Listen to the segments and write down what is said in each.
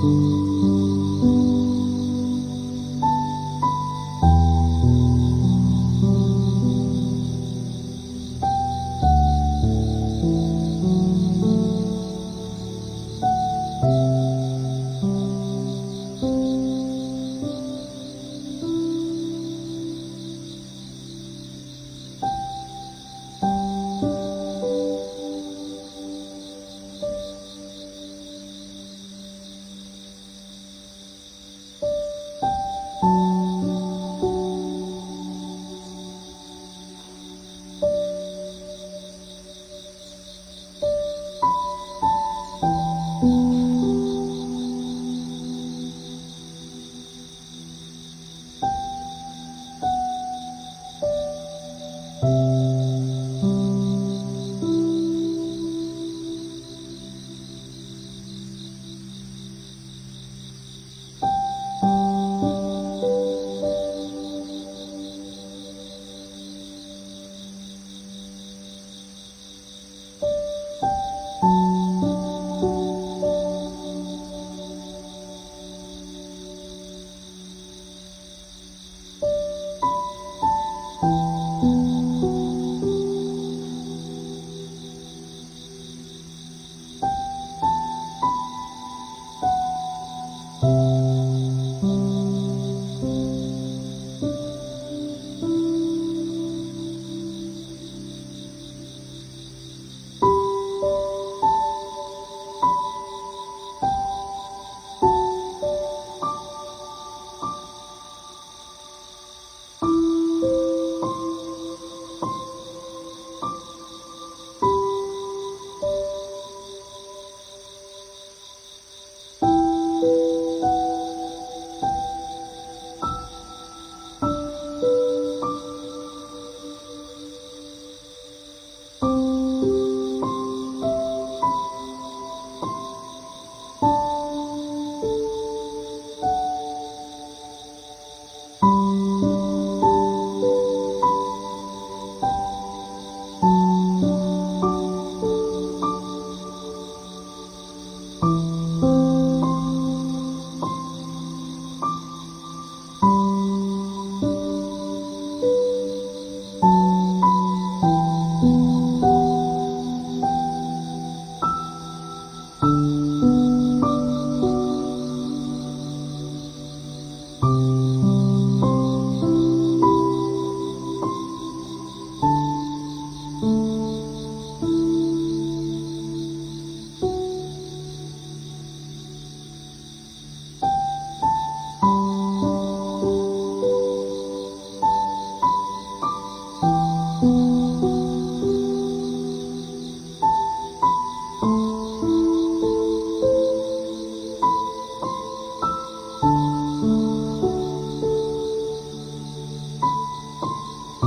嗯。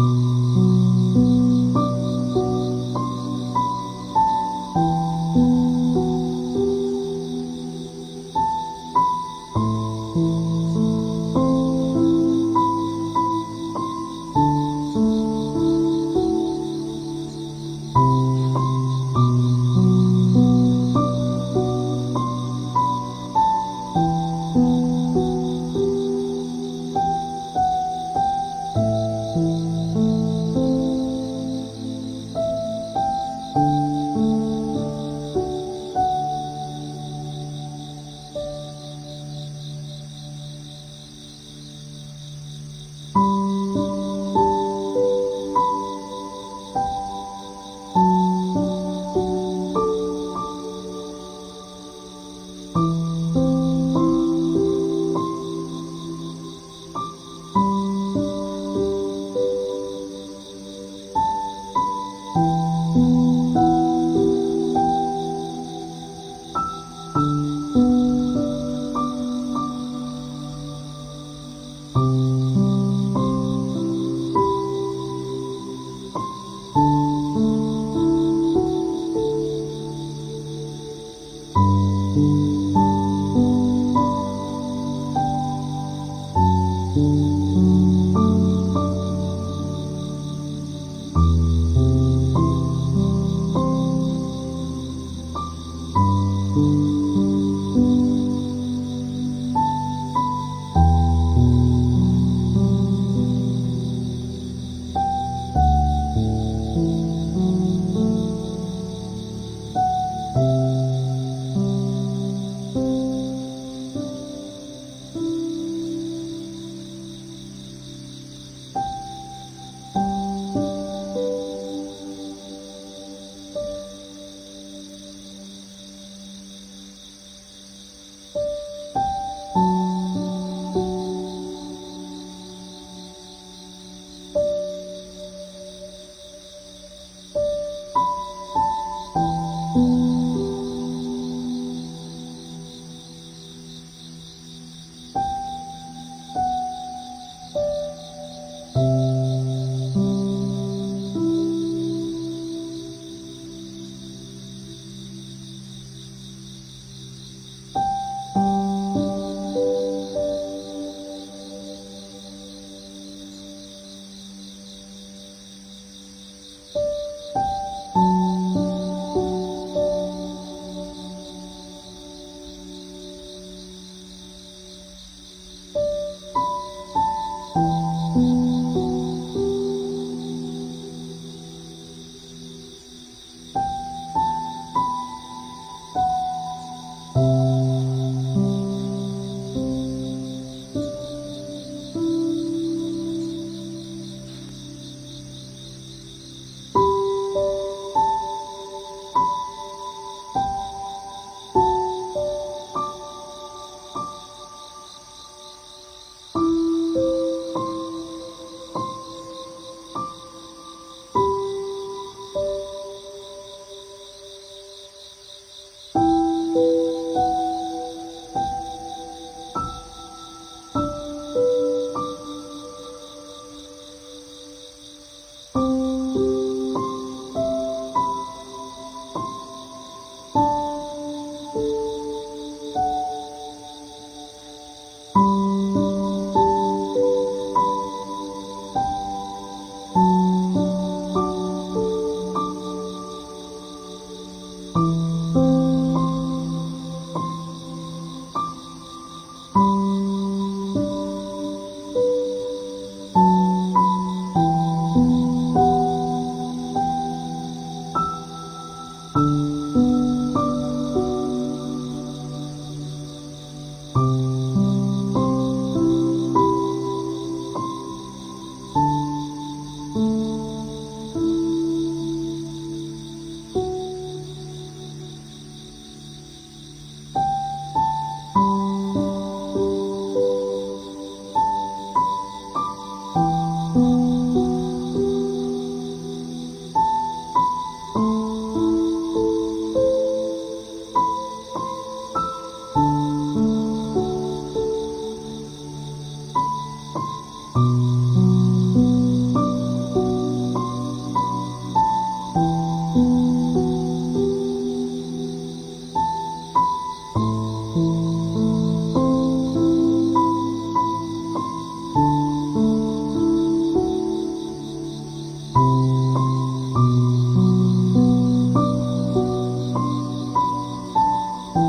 Mm-hmm.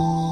ー。